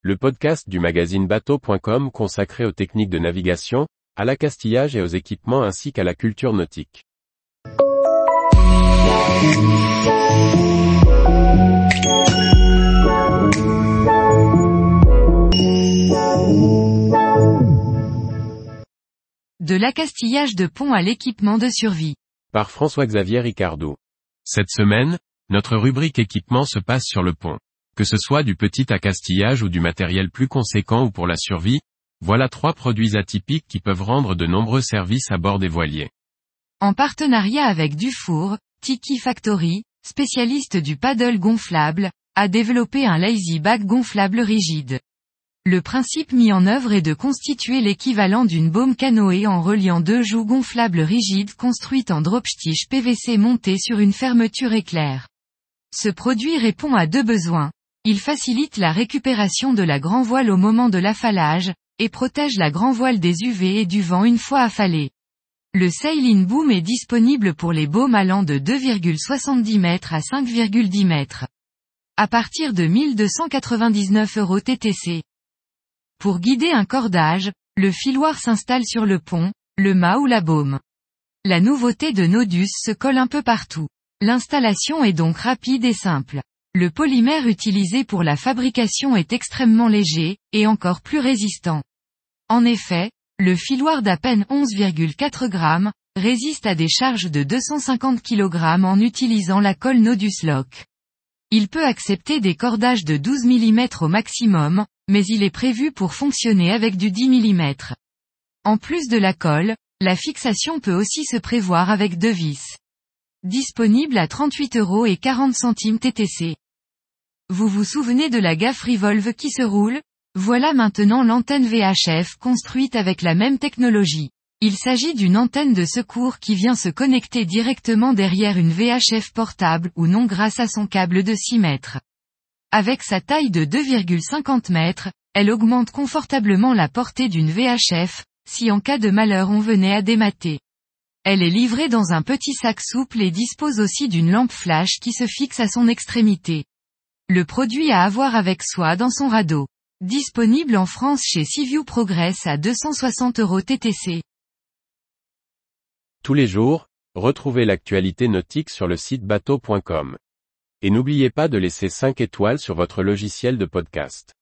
le podcast du magazine bateau.com consacré aux techniques de navigation, à l'accastillage et aux équipements ainsi qu'à la culture nautique. De l'accastillage de pont à l'équipement de survie. Par François-Xavier Ricardou. Cette semaine, notre rubrique équipement se passe sur le pont. Que ce soit du petit accastillage ou du matériel plus conséquent ou pour la survie, voilà trois produits atypiques qui peuvent rendre de nombreux services à bord des voiliers. En partenariat avec Dufour, Tiki Factory, spécialiste du paddle gonflable, a développé un lazy bag gonflable rigide. Le principe mis en œuvre est de constituer l'équivalent d'une baume canoë en reliant deux joues gonflables rigides construites en dropstitch PVC montées sur une fermeture éclair. Ce produit répond à deux besoins. Il facilite la récupération de la grand voile au moment de l'affalage, et protège la grand voile des UV et du vent une fois affalée. Le Sail-in Boom est disponible pour les baumes allant de 2,70 m à 5,10 m. À partir de 1299 euros TTC. Pour guider un cordage, le filoir s'installe sur le pont, le mât ou la baume. La nouveauté de Nodus se colle un peu partout. L'installation est donc rapide et simple. Le polymère utilisé pour la fabrication est extrêmement léger, et encore plus résistant. En effet, le filoir d'à peine 11,4 g, résiste à des charges de 250 kg en utilisant la colle Nodus Lock. Il peut accepter des cordages de 12 mm au maximum, mais il est prévu pour fonctionner avec du 10 mm. En plus de la colle, la fixation peut aussi se prévoir avec deux vis. Disponible à 38 euros et 40 centimes TTC. Vous vous souvenez de la gaffe Revolve qui se roule? Voilà maintenant l'antenne VHF construite avec la même technologie. Il s'agit d'une antenne de secours qui vient se connecter directement derrière une VHF portable ou non grâce à son câble de 6 mètres. Avec sa taille de 2,50 mètres, elle augmente confortablement la portée d'une VHF, si en cas de malheur on venait à démater. Elle est livrée dans un petit sac souple et dispose aussi d'une lampe flash qui se fixe à son extrémité. Le produit à avoir avec soi dans son radeau. Disponible en France chez Seaview Progress à 260 euros TTC. Tous les jours, retrouvez l'actualité nautique sur le site bateau.com. Et n'oubliez pas de laisser 5 étoiles sur votre logiciel de podcast.